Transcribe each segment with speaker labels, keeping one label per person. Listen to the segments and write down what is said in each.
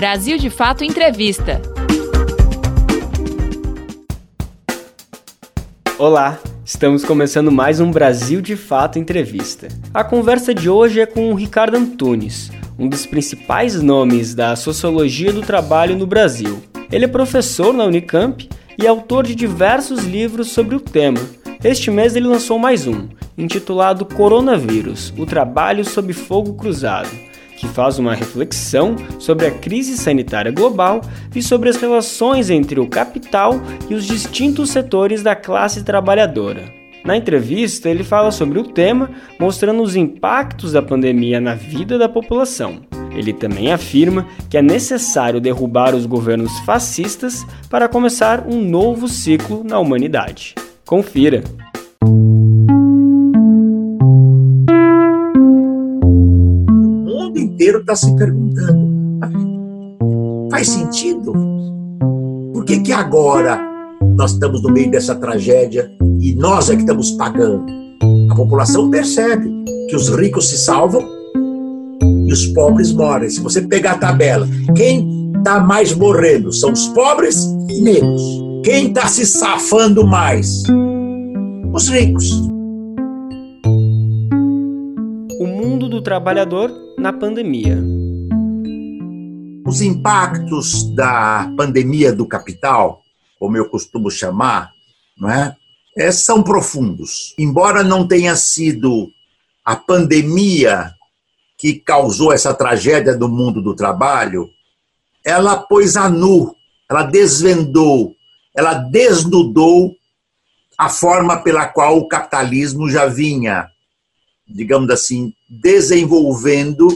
Speaker 1: Brasil de Fato Entrevista.
Speaker 2: Olá, estamos começando mais um Brasil de Fato Entrevista. A conversa de hoje é com o Ricardo Antunes, um dos principais nomes da sociologia do trabalho no Brasil. Ele é professor na Unicamp e autor de diversos livros sobre o tema. Este mês ele lançou mais um, intitulado Coronavírus: O Trabalho sob Fogo Cruzado, que faz uma reflexão sobre a crise sanitária global e sobre as relações entre o capital e os distintos setores da classe trabalhadora. Na entrevista, ele fala sobre o tema, mostrando os impactos da pandemia na vida da população. Ele também afirma que é necessário derrubar os governos fascistas para começar um novo ciclo na humanidade. Confira!
Speaker 3: Está se perguntando: faz sentido? Por que, que agora nós estamos no meio dessa tragédia e nós é que estamos pagando? A população percebe que os ricos se salvam e os pobres morrem. Se você pegar a tabela, quem está mais morrendo são os pobres e negros. Quem está se safando mais? Os ricos.
Speaker 2: Trabalhador na pandemia.
Speaker 3: Os impactos da pandemia do capital, como eu costumo chamar, não é? é são profundos. Embora não tenha sido a pandemia que causou essa tragédia do mundo do trabalho, ela pôs a nu, ela desvendou, ela desnudou a forma pela qual o capitalismo já vinha, digamos assim, desenvolvendo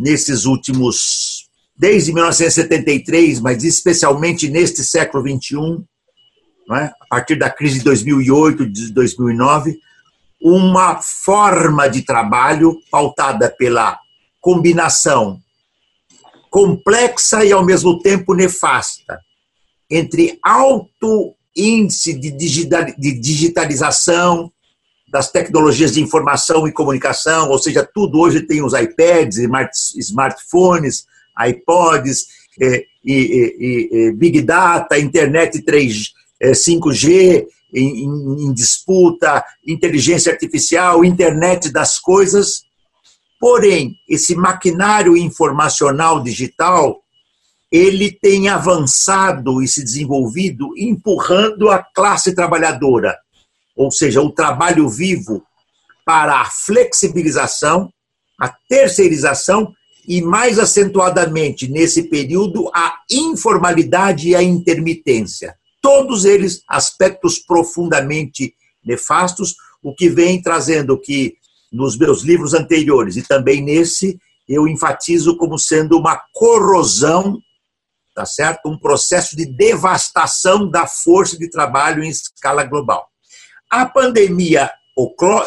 Speaker 3: nesses últimos, desde 1973, mas especialmente neste século XXI, é? a partir da crise de 2008, de 2009, uma forma de trabalho pautada pela combinação complexa e ao mesmo tempo nefasta entre alto índice de digitalização das tecnologias de informação e comunicação, ou seja, tudo hoje tem os iPads, smartphones, iPods, e, e, e, Big Data, internet 3, 5G, em, em, em disputa, inteligência artificial, internet das coisas. Porém, esse maquinário informacional digital, ele tem avançado e se desenvolvido empurrando a classe trabalhadora, ou seja, o trabalho vivo para a flexibilização, a terceirização e, mais acentuadamente nesse período, a informalidade e a intermitência todos eles aspectos profundamente nefastos, o que vem trazendo que nos meus livros anteriores e também nesse eu enfatizo como sendo uma corrosão, tá certo? Um processo de devastação da força de trabalho em escala global. A pandemia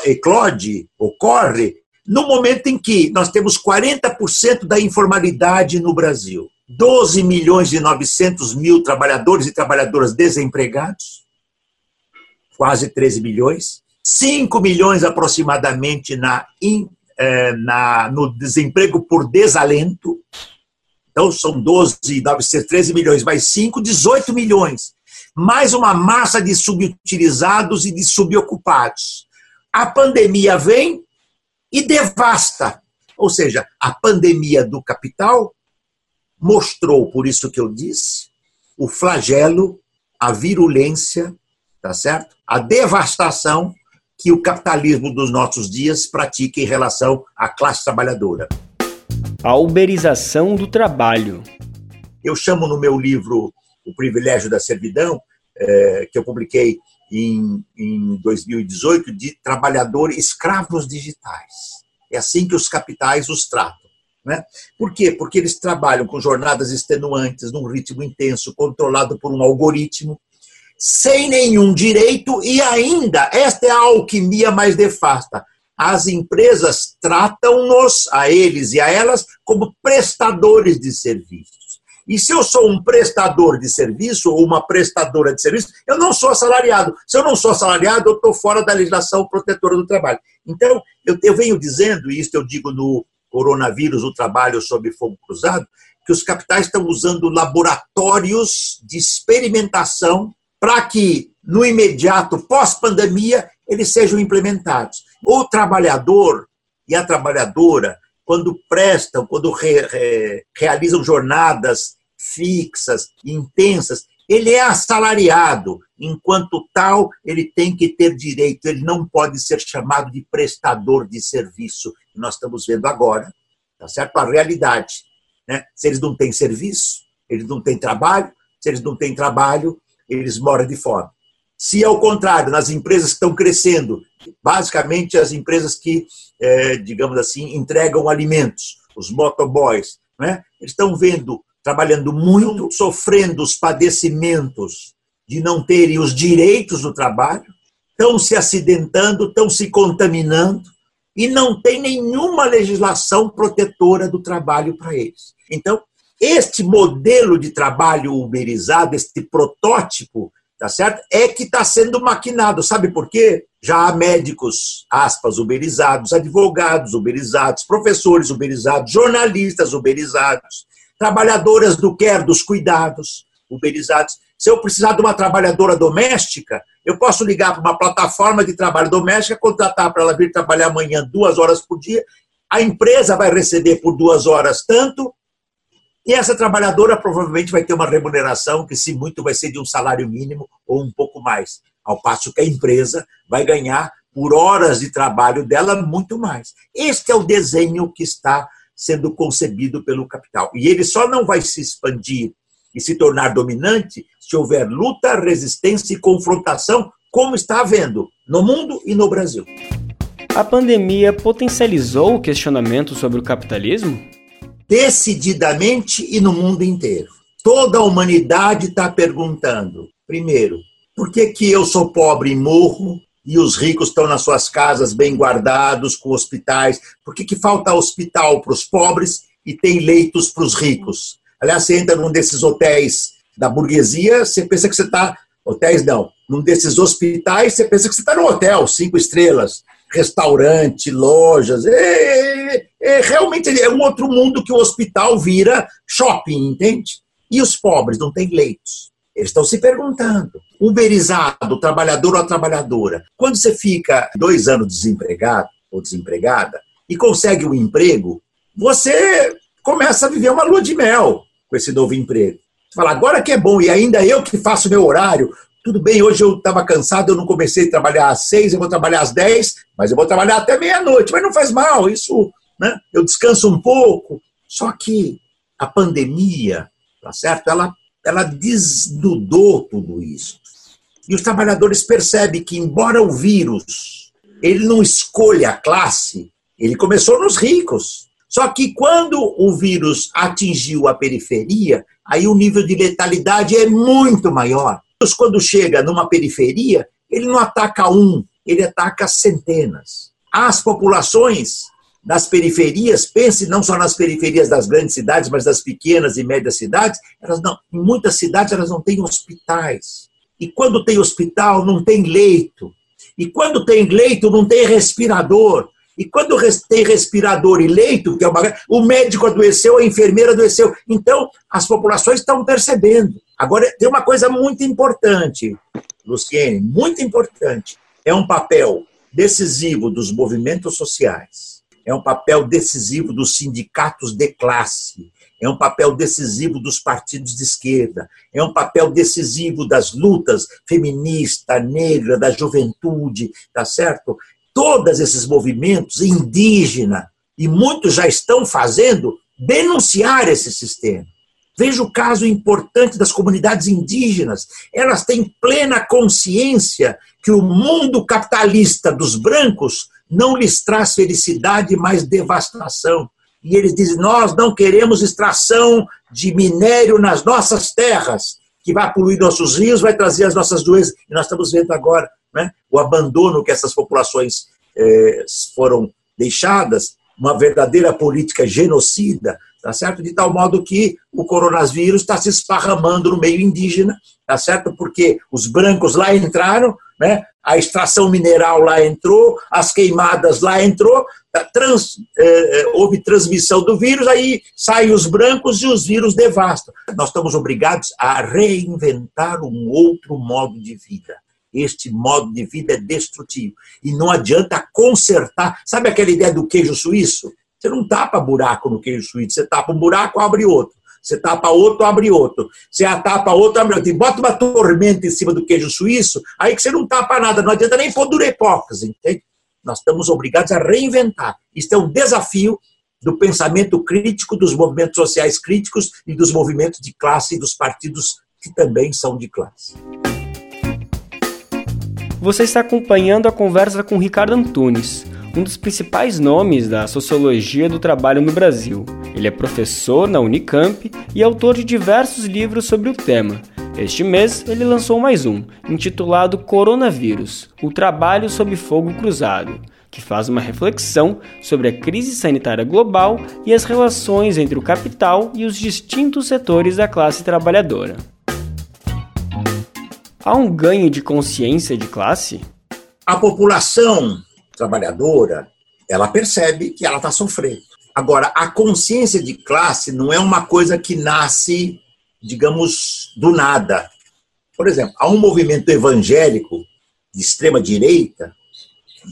Speaker 3: eclode, ocorre no momento em que nós temos 40% da informalidade no Brasil. 12 milhões e 900 mil trabalhadores e trabalhadoras desempregados, quase 13 milhões, 5 milhões aproximadamente na, eh, na, no desemprego por desalento, então são 12, 900, 13 milhões, mais 5, 18 milhões. Mais uma massa de subutilizados e de subocupados. A pandemia vem e devasta. Ou seja, a pandemia do capital mostrou, por isso que eu disse, o flagelo, a virulência, tá certo? A devastação que o capitalismo dos nossos dias pratica em relação à classe trabalhadora.
Speaker 2: A uberização do trabalho.
Speaker 3: Eu chamo no meu livro O Privilégio da Servidão, é, que eu publiquei em, em 2018, de trabalhadores escravos digitais. É assim que os capitais os tratam. Né? Por quê? Porque eles trabalham com jornadas extenuantes, num ritmo intenso, controlado por um algoritmo, sem nenhum direito e ainda, esta é a alquimia mais nefasta, as empresas tratam-nos, a eles e a elas, como prestadores de serviços. E se eu sou um prestador de serviço ou uma prestadora de serviço, eu não sou assalariado. Se eu não sou assalariado, eu estou fora da legislação protetora do trabalho. Então, eu, eu venho dizendo, e isso eu digo no, coronavírus, o trabalho sob fogo cruzado, que os capitais estão usando laboratórios de experimentação para que, no imediato, pós-pandemia, eles sejam implementados. O trabalhador e a trabalhadora, quando prestam, quando re, re, realizam jornadas fixas, intensas, ele é assalariado. Enquanto tal, ele tem que ter direito, ele não pode ser chamado de prestador de serviço. Nós estamos vendo agora, tá certo? A realidade. Né? Se eles não têm serviço, eles não têm trabalho, se eles não têm trabalho, eles moram de fome. Se ao contrário, nas empresas que estão crescendo, basicamente as empresas que, é, digamos assim, entregam alimentos, os motoboys, né? eles estão vendo, trabalhando muito, sofrendo os padecimentos de não terem os direitos do trabalho, estão se acidentando, estão se contaminando, e não tem nenhuma legislação protetora do trabalho para eles. Então, este modelo de trabalho uberizado, este protótipo, tá certo? É que está sendo maquinado. Sabe por quê? Já há médicos, aspas, uberizados, advogados uberizados, professores uberizados, jornalistas uberizados, trabalhadoras do quer, dos cuidados uberizados. Se eu precisar de uma trabalhadora doméstica, eu posso ligar para uma plataforma de trabalho doméstica, contratar para ela vir trabalhar amanhã duas horas por dia. A empresa vai receber por duas horas tanto, e essa trabalhadora provavelmente vai ter uma remuneração que, se muito, vai ser de um salário mínimo ou um pouco mais. Ao passo que a empresa vai ganhar, por horas de trabalho dela, muito mais. Este é o desenho que está sendo concebido pelo capital. E ele só não vai se expandir e se tornar dominante se houver luta, resistência e confrontação, como está havendo no mundo e no Brasil.
Speaker 2: A pandemia potencializou o questionamento sobre o capitalismo?
Speaker 3: Decididamente e no mundo inteiro. Toda a humanidade está perguntando, primeiro, por que, que eu sou pobre e morro e os ricos estão nas suas casas bem guardados, com hospitais? Por que, que falta hospital para os pobres e tem leitos para os ricos? Aliás, você entra num desses hotéis da burguesia, você pensa que você está. Hotéis não. Num desses hospitais, você pensa que você está no hotel, cinco estrelas, restaurante, lojas. É, é, é, realmente é um outro mundo que o hospital vira shopping, entende? E os pobres não têm leitos. Eles estão se perguntando. Uberizado, trabalhador ou trabalhadora. Quando você fica dois anos desempregado ou desempregada e consegue um emprego, você começa a viver uma lua de mel com esse novo emprego. Você fala, agora que é bom, e ainda eu que faço meu horário. Tudo bem, hoje eu estava cansado, eu não comecei a trabalhar às seis, eu vou trabalhar às dez, mas eu vou trabalhar até meia-noite. Mas não faz mal, isso, né? Eu descanso um pouco. Só que a pandemia, tá certo? Ela, ela desnudou tudo isso. E os trabalhadores percebem que, embora o vírus ele não escolha a classe, ele começou nos ricos. Só que quando o vírus atingiu a periferia, aí o nível de letalidade é muito maior. Quando chega numa periferia, ele não ataca um, ele ataca centenas. As populações das periferias, pense não só nas periferias das grandes cidades, mas das pequenas e médias cidades, elas não, em muitas cidades elas não têm hospitais. E quando tem hospital, não tem leito. E quando tem leito, não tem respirador. E quando tem respirador e leito, que é uma, o médico adoeceu, a enfermeira adoeceu. Então, as populações estão percebendo. Agora, tem uma coisa muito importante, Luciene, muito importante. É um papel decisivo dos movimentos sociais, é um papel decisivo dos sindicatos de classe, é um papel decisivo dos partidos de esquerda, é um papel decisivo das lutas feminista, negra, da juventude, tá certo? todos esses movimentos indígenas, e muitos já estão fazendo, denunciar esse sistema. Veja o caso importante das comunidades indígenas. Elas têm plena consciência que o mundo capitalista dos brancos não lhes traz felicidade, mas devastação. E eles dizem: nós não queremos extração de minério nas nossas terras, que vai poluir nossos rios, vai trazer as nossas doenças. E nós estamos vendo agora né, o abandono que essas populações é, foram deixadas, uma verdadeira política genocida, tá certo? De tal modo que o coronavírus está se esparramando no meio indígena, tá certo? Porque os brancos lá entraram, né? A extração mineral lá entrou, as queimadas lá entrou, tá, trans, eh, houve transmissão do vírus, aí saem os brancos e os vírus devastam. Nós estamos obrigados a reinventar um outro modo de vida. Este modo de vida é destrutivo. E não adianta consertar. Sabe aquela ideia do queijo suíço? Você não tapa buraco no queijo suíço, você tapa um buraco, abre outro. Você tapa outro, abre outro. Você tapa outro, abre outro. E bota uma tormenta em cima do queijo suíço, aí que você não tapa nada. Não adianta nem pôr durepocas, entende? Nós estamos obrigados a reinventar. Isso é um desafio do pensamento crítico, dos movimentos sociais críticos e dos movimentos de classe e dos partidos que também são de classe.
Speaker 2: Você está acompanhando a conversa com Ricardo Antunes, um dos principais nomes da sociologia do trabalho no Brasil. Ele é professor na Unicamp e autor de diversos livros sobre o tema. Este mês, ele lançou mais um, intitulado Coronavírus O Trabalho sob Fogo Cruzado, que faz uma reflexão sobre a crise sanitária global e as relações entre o capital e os distintos setores da classe trabalhadora. Há um ganho de consciência de classe?
Speaker 3: A população trabalhadora, ela percebe que ela está sofrendo. Agora, a consciência de classe não é uma coisa que nasce, digamos, do nada. Por exemplo, há um movimento evangélico de extrema direita,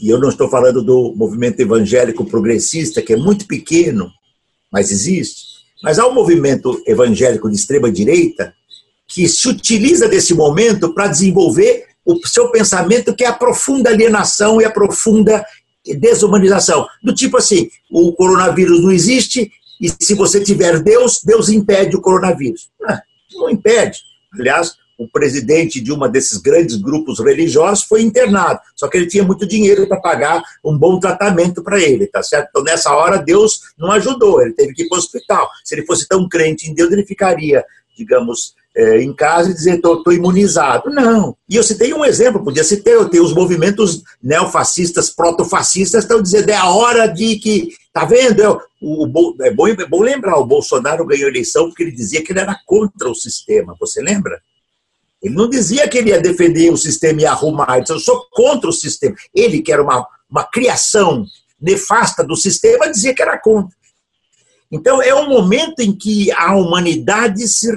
Speaker 3: e eu não estou falando do movimento evangélico progressista, que é muito pequeno, mas existe, mas há um movimento evangélico de extrema direita que se utiliza desse momento para desenvolver o seu pensamento que é a profunda alienação e a profunda desumanização. Do tipo assim, o coronavírus não existe e se você tiver Deus, Deus impede o coronavírus. Não, não impede. Aliás, o presidente de uma desses grandes grupos religiosos foi internado, só que ele tinha muito dinheiro para pagar um bom tratamento para ele, tá certo? Então, nessa hora, Deus não ajudou, ele teve que ir para o hospital. Se ele fosse tão crente em Deus, ele ficaria, digamos, é, em casa e dizer estou imunizado. Não. E eu citei um exemplo, podia citar, eu tenho os movimentos neofascistas, protofascistas, estão dizendo é a hora de que. Está vendo? É, o, o, é, bom, é bom lembrar, o Bolsonaro ganhou a eleição porque ele dizia que ele era contra o sistema. Você lembra? Ele não dizia que ele ia defender o sistema e arrumar, ele disse, eu sou contra o sistema. Ele, que era uma, uma criação nefasta do sistema, dizia que era contra. Então, é um momento em que a humanidade se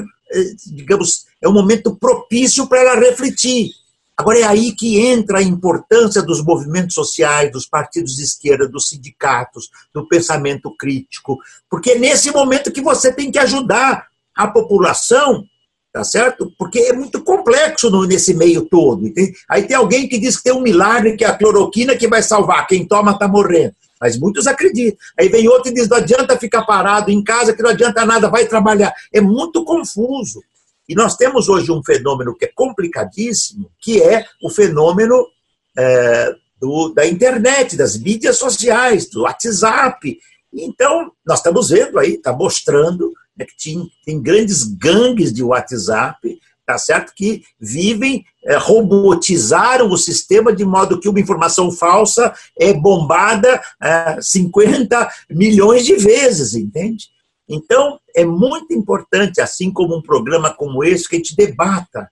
Speaker 3: digamos, é um momento propício para ela refletir. Agora é aí que entra a importância dos movimentos sociais, dos partidos de esquerda, dos sindicatos, do pensamento crítico, porque é nesse momento que você tem que ajudar a população, tá certo? Porque é muito complexo nesse meio todo. Entende? Aí tem alguém que diz que tem um milagre, que é a cloroquina que vai salvar, quem toma está morrendo. Mas muitos acreditam. Aí vem outro e diz: não adianta ficar parado em casa, que não adianta nada, vai trabalhar. É muito confuso. E nós temos hoje um fenômeno que é complicadíssimo, que é o fenômeno é, do, da internet, das mídias sociais, do WhatsApp. Então, nós estamos vendo aí, está mostrando né, que tem, tem grandes gangues de WhatsApp tá certo? Que vivem, é, robotizaram o sistema de modo que uma informação falsa é bombada é, 50 milhões de vezes, entende? Então, é muito importante, assim como um programa como esse, que a gente debata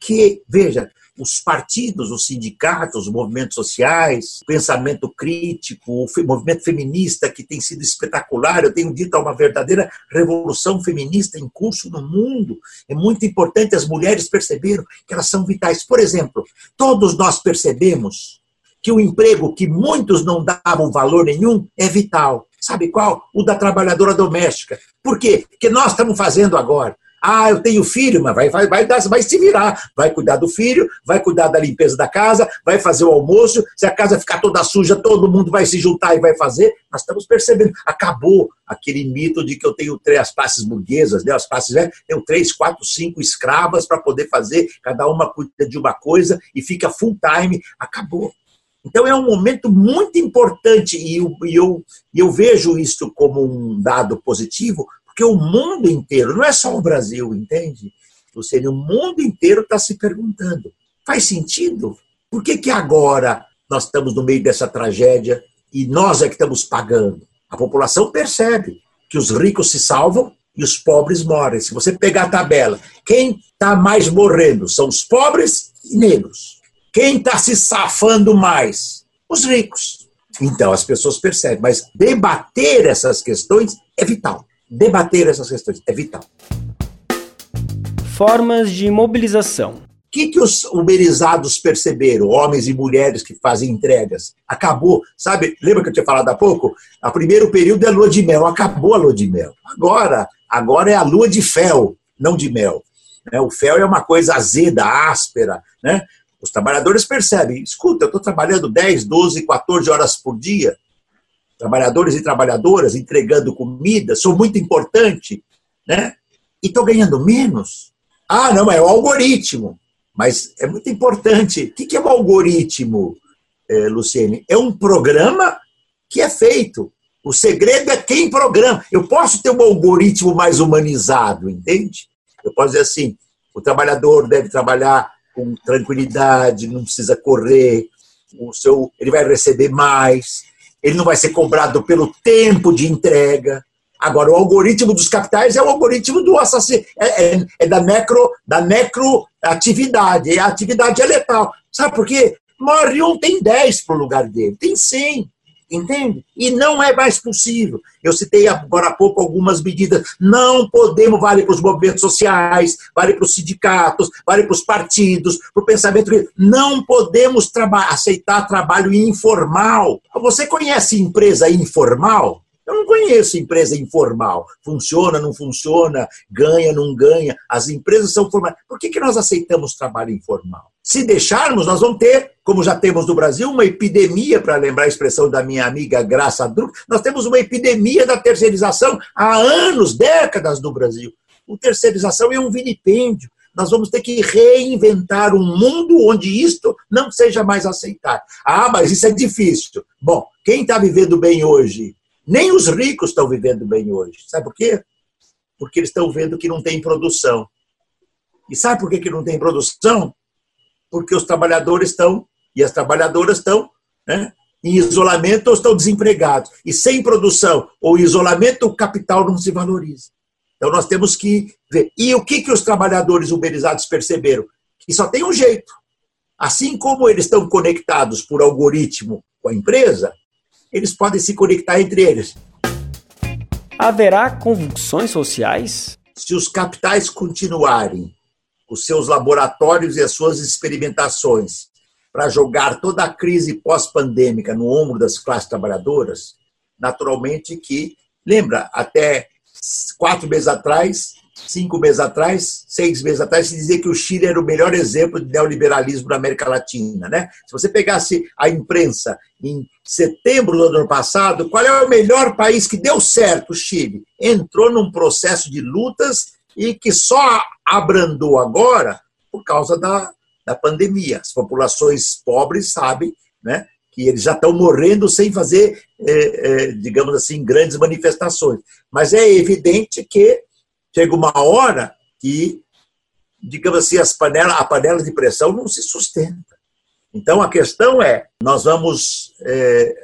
Speaker 3: que, veja, os partidos, os sindicatos, os movimentos sociais, o pensamento crítico, o movimento feminista que tem sido espetacular. Eu tenho dito, há uma verdadeira revolução feminista em curso no mundo. É muito importante as mulheres perceberam que elas são vitais. Por exemplo, todos nós percebemos que o emprego que muitos não davam valor nenhum é vital. Sabe qual? O da trabalhadora doméstica. Por quê? Porque nós estamos fazendo agora. Ah, eu tenho filho, mas vai, vai, vai, vai se virar. Vai cuidar do filho, vai cuidar da limpeza da casa, vai fazer o almoço. Se a casa ficar toda suja, todo mundo vai se juntar e vai fazer. Nós estamos percebendo. Acabou aquele mito de que eu tenho três classes burguesas, né? as classes, né? tenho três, quatro, cinco escravas para poder fazer, cada uma cuida de uma coisa e fica full time. Acabou. Então é um momento muito importante e eu, eu, eu vejo isso como um dado positivo, porque o mundo inteiro, não é só o Brasil, entende? Ou seja, o mundo inteiro está se perguntando: faz sentido? Por que, que agora nós estamos no meio dessa tragédia e nós é que estamos pagando? A população percebe que os ricos se salvam e os pobres morrem. Se você pegar a tabela, quem está mais morrendo são os pobres e negros. Quem está se safando mais? Os ricos. Então as pessoas percebem, mas debater essas questões é vital. Debater essas questões é vital.
Speaker 2: Formas de mobilização. O
Speaker 3: que, que os uberizados perceberam, homens e mulheres que fazem entregas? Acabou, sabe? Lembra que eu tinha falado há pouco? O primeiro período é lua de mel, acabou a lua de mel. Agora, agora é a lua de fel, não de mel. Né? O fel é uma coisa azeda, áspera. Né? Os trabalhadores percebem, escuta, eu estou trabalhando 10, 12, 14 horas por dia, trabalhadores e trabalhadoras entregando comida, sou muito importante, né? e estou ganhando menos. Ah, não, é o algoritmo. Mas é muito importante. O que é o algoritmo, eh, Luciene? É um programa que é feito. O segredo é quem programa. Eu posso ter um algoritmo mais humanizado, entende? Eu posso dizer assim: o trabalhador deve trabalhar com tranquilidade, não precisa correr, o seu, ele vai receber mais, ele não vai ser cobrado pelo tempo de entrega. Agora, o algoritmo dos capitais é o algoritmo do assassino, é, é, é da necro, da necroatividade, a atividade é letal. Sabe por quê? Morre um, tem 10 para o lugar dele, tem 100. Entende? E não é mais possível. Eu citei agora há pouco algumas medidas. Não podemos, vale para os movimentos sociais, vale para os sindicatos, vale para os partidos, para o pensamento. Não podemos traba aceitar trabalho informal. Você conhece empresa informal? Eu não conheço empresa informal. Funciona, não funciona, ganha, não ganha. As empresas são formais. Por que, que nós aceitamos trabalho informal? Se deixarmos, nós vamos ter, como já temos no Brasil, uma epidemia, para lembrar a expressão da minha amiga Graça Druck, nós temos uma epidemia da terceirização há anos, décadas no Brasil. O terceirização é um vinipêndio. Nós vamos ter que reinventar um mundo onde isto não seja mais aceitado. Ah, mas isso é difícil. Bom, quem está vivendo bem hoje nem os ricos estão vivendo bem hoje. Sabe por quê? Porque eles estão vendo que não tem produção. E sabe por que, que não tem produção? Porque os trabalhadores estão, e as trabalhadoras estão, né, em isolamento ou estão desempregados. E sem produção ou isolamento, o capital não se valoriza. Então nós temos que ver. E o que, que os trabalhadores uberizados perceberam? Que só tem um jeito. Assim como eles estão conectados por algoritmo com a empresa, eles podem se conectar entre eles.
Speaker 2: Haverá convulsões sociais?
Speaker 3: Se os capitais continuarem os seus laboratórios e as suas experimentações para jogar toda a crise pós-pandêmica no ombro das classes trabalhadoras, naturalmente que, lembra, até quatro meses atrás, cinco meses atrás, seis meses atrás, se dizia que o Chile era o melhor exemplo de neoliberalismo na América Latina. Né? Se você pegasse a imprensa em setembro do ano passado, qual é o melhor país que deu certo? O Chile. Entrou num processo de lutas e que só abrandou agora por causa da, da pandemia. As populações pobres sabem né, que eles já estão morrendo sem fazer, é, é, digamos assim, grandes manifestações. Mas é evidente que chega uma hora que, digamos assim, as panela, a panela de pressão não se sustenta. Então a questão é: nós vamos é,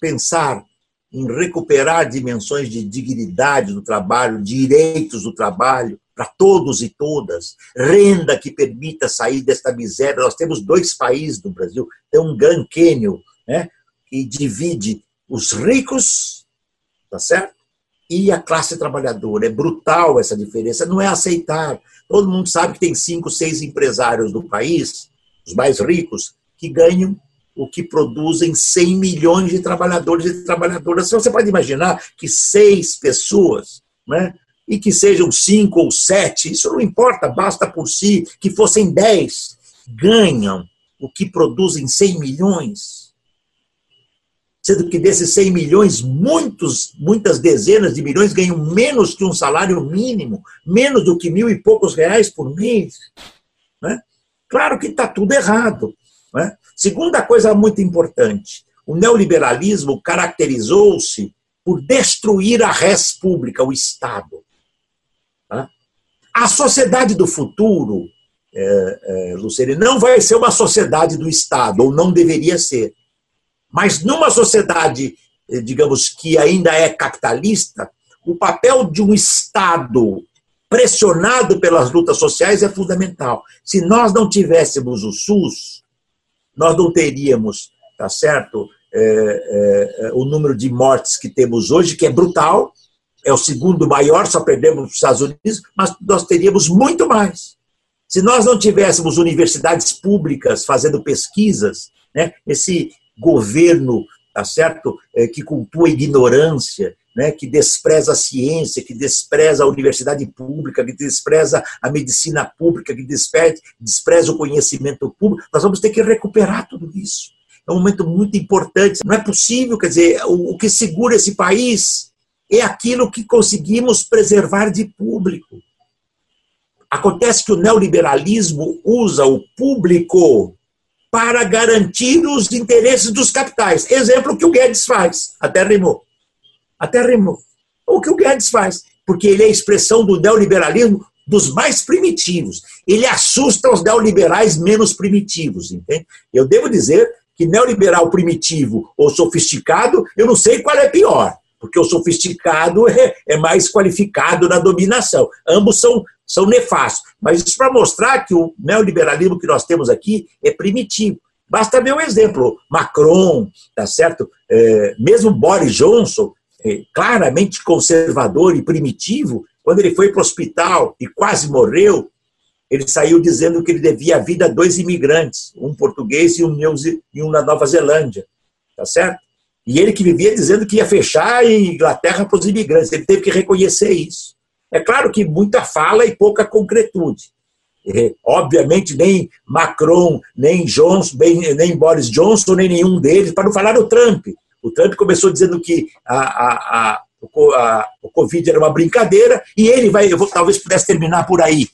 Speaker 3: pensar em recuperar dimensões de dignidade do trabalho, direitos do trabalho para todos e todas, renda que permita sair desta miséria. Nós temos dois países no Brasil, tem um Grand Canyon, né, que divide os ricos, tá certo? E a classe trabalhadora. É brutal essa diferença, não é aceitável. Todo mundo sabe que tem cinco, seis empresários do país, os mais ricos, que ganham o que produzem 100 milhões de trabalhadores e trabalhadoras. Você pode imaginar que seis pessoas, né, e que sejam cinco ou sete, isso não importa, basta por si, que fossem dez, ganham o que produzem 100 milhões sendo que desses 100 milhões, muitos, muitas dezenas de milhões ganham menos que um salário mínimo, menos do que mil e poucos reais por mês. Né? Claro que está tudo errado. Né? Segunda coisa muito importante: o neoliberalismo caracterizou-se por destruir a res pública, o Estado. Tá? A sociedade do futuro, é, é, Lucene, não vai ser uma sociedade do Estado, ou não deveria ser. Mas numa sociedade, eh, digamos, que ainda é capitalista, o papel de um Estado pressionado pelas lutas sociais é fundamental. Se nós não tivéssemos o SUS, nós não teríamos, tá certo, é, é, o número de mortes que temos hoje, que é brutal, é o segundo maior, só perdemos os Estados Unidos, mas nós teríamos muito mais. Se nós não tivéssemos universidades públicas fazendo pesquisas, né, esse governo, tá certo, é, que cultua a ignorância, né, que despreza a ciência, que despreza a universidade pública, que despreza a medicina pública, que despreza, despreza o conhecimento público, nós vamos ter que recuperar tudo isso. É um momento muito importante. Não é possível, quer dizer, o, o que segura esse país é aquilo que conseguimos preservar de público. Acontece que o neoliberalismo usa o público para garantir os interesses dos capitais. Exemplo que o Guedes faz, até rimou. Até rimou. O que o Guedes faz, porque ele é a expressão do neoliberalismo dos mais primitivos. Ele assusta os neoliberais menos primitivos, entende? Eu devo dizer que neoliberal primitivo ou sofisticado, eu não sei qual é pior porque o sofisticado é, é mais qualificado na dominação. Ambos são, são nefastos. Mas isso para mostrar que o neoliberalismo que nós temos aqui é primitivo. Basta ver um exemplo: Macron, tá certo? É, mesmo Boris Johnson, é, claramente conservador e primitivo, quando ele foi para o hospital e quase morreu, ele saiu dizendo que ele devia a vida a dois imigrantes, um português e um, e um na Nova Zelândia, tá certo? E ele que vivia dizendo que ia fechar a Inglaterra para os imigrantes, ele teve que reconhecer isso. É claro que muita fala e pouca concretude. Obviamente, nem Macron, nem, Johnson, nem, nem Boris Johnson, nem nenhum deles, para não falar do Trump. O Trump começou dizendo que a, a, a, a o Covid era uma brincadeira e ele vai, eu vou, talvez pudesse terminar por aí,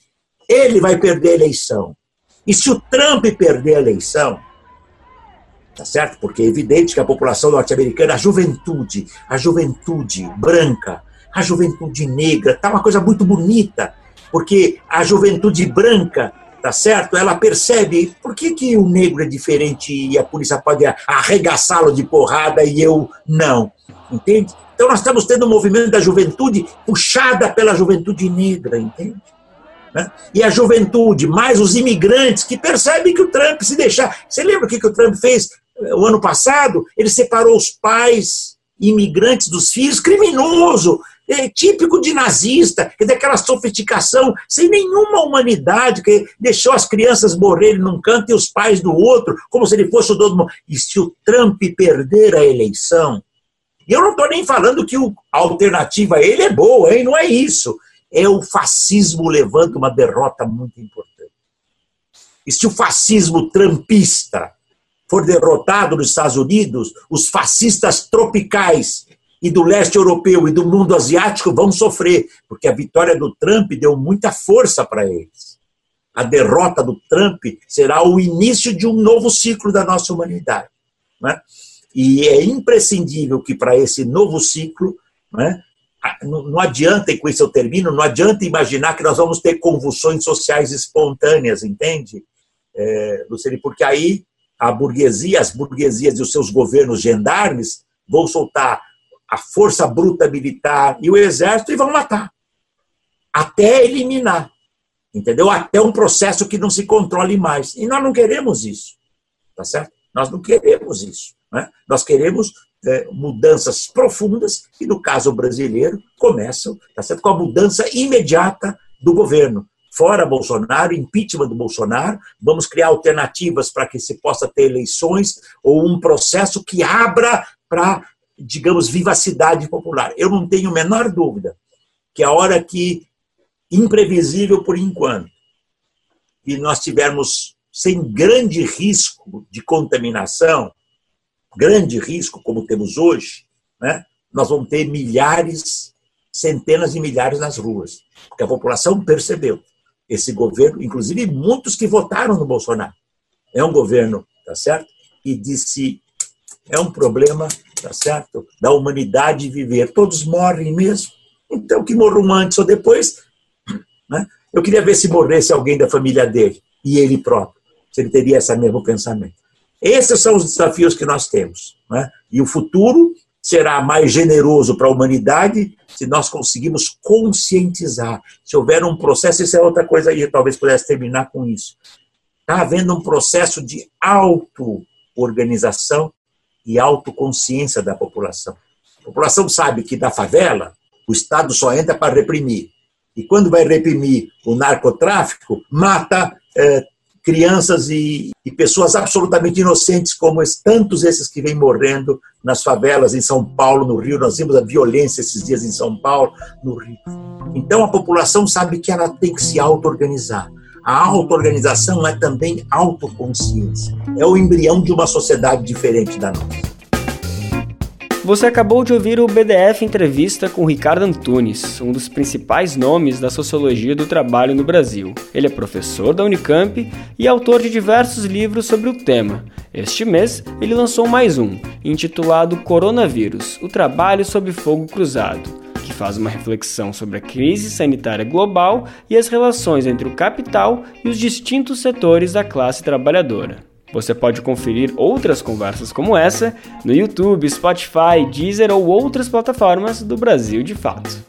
Speaker 3: ele vai perder a eleição. E se o Trump perder a eleição, tá certo? Porque é evidente que a população norte-americana, a juventude, a juventude branca, a juventude negra, tá uma coisa muito bonita, porque a juventude branca, tá certo? Ela percebe por que, que o negro é diferente e a polícia pode arregaçá-lo de porrada e eu não, entende? Então nós estamos tendo um movimento da juventude puxada pela juventude negra, entende? Né? E a juventude, mais os imigrantes que percebem que o Trump se deixar. Você lembra o que, que o Trump fez? O ano passado, ele separou os pais imigrantes dos filhos, criminoso, é, típico de nazista, que daquela sofisticação, sem nenhuma humanidade, que deixou as crianças morrerem num canto e os pais do outro, como se ele fosse o dono do. E se o Trump perder a eleição, e eu não estou nem falando que a alternativa a ele é boa, hein? não é isso. É o fascismo levando uma derrota muito importante. E se o fascismo trampista for derrotado nos Estados Unidos, os fascistas tropicais e do leste europeu e do mundo asiático vão sofrer, porque a vitória do Trump deu muita força para eles. A derrota do Trump será o início de um novo ciclo da nossa humanidade. Né? E é imprescindível que para esse novo ciclo, né, não adianta, e com isso eu termino, não adianta imaginar que nós vamos ter convulsões sociais espontâneas, entende, é? Porque aí a burguesia, as burguesias e os seus governos gendarmes vão soltar a força bruta militar e o exército e vão matar. Até eliminar. Entendeu? Até um processo que não se controle mais. E nós não queremos isso. Tá certo? Nós não queremos isso. Né? Nós queremos é, mudanças profundas, que no caso brasileiro começam tá certo? com a mudança imediata do governo fora Bolsonaro, impeachment do Bolsonaro, vamos criar alternativas para que se possa ter eleições ou um processo que abra para, digamos, vivacidade popular. Eu não tenho a menor dúvida que a hora que, imprevisível por enquanto, e nós tivermos sem grande risco de contaminação, grande risco como temos hoje, né, nós vamos ter milhares, centenas de milhares nas ruas, porque a população percebeu esse governo, inclusive muitos que votaram no Bolsonaro. É um governo, tá certo? E disse, é um problema, tá certo? Da humanidade viver. Todos morrem mesmo. Então, que morram antes ou depois. Né? Eu queria ver se morresse alguém da família dele e ele próprio, se ele teria esse mesmo pensamento. Esses são os desafios que nós temos. Né? E o futuro será mais generoso para a humanidade se nós conseguimos conscientizar. Se houver um processo, isso é outra coisa aí, talvez pudesse terminar com isso. está havendo um processo de auto-organização e autoconsciência da população. A população sabe que da favela o Estado só entra para reprimir. E quando vai reprimir o narcotráfico, mata é, crianças e, e, pessoas absolutamente inocentes, como tantos esses que vêm morrendo nas favelas em São Paulo, no Rio. Nós vimos a violência esses dias em São Paulo, no Rio. Então a população sabe que ela tem que se auto-organizar. A auto-organização é também autoconsciência. É o embrião de uma sociedade diferente da nossa.
Speaker 2: Você acabou de ouvir o BDF Entrevista com Ricardo Antunes, um dos principais nomes da sociologia do trabalho no Brasil. Ele é professor da Unicamp e autor de diversos livros sobre o tema. Este mês, ele lançou mais um, intitulado Coronavírus: O Trabalho sob Fogo Cruzado que faz uma reflexão sobre a crise sanitária global e as relações entre o capital e os distintos setores da classe trabalhadora. Você pode conferir outras conversas como essa no YouTube, Spotify, Deezer ou outras plataformas do Brasil de Fato.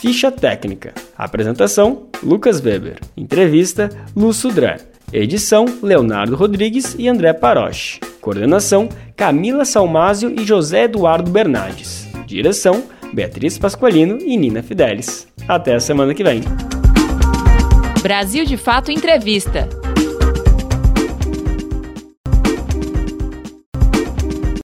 Speaker 2: Ficha técnica. Apresentação: Lucas Weber. Entrevista: Lu Sudran. Edição: Leonardo Rodrigues e André Paroche. Coordenação: Camila Salmásio e José Eduardo Bernardes. Direção: Beatriz Pasqualino e Nina Fidelis. Até a semana que vem.
Speaker 1: Brasil de Fato Entrevista.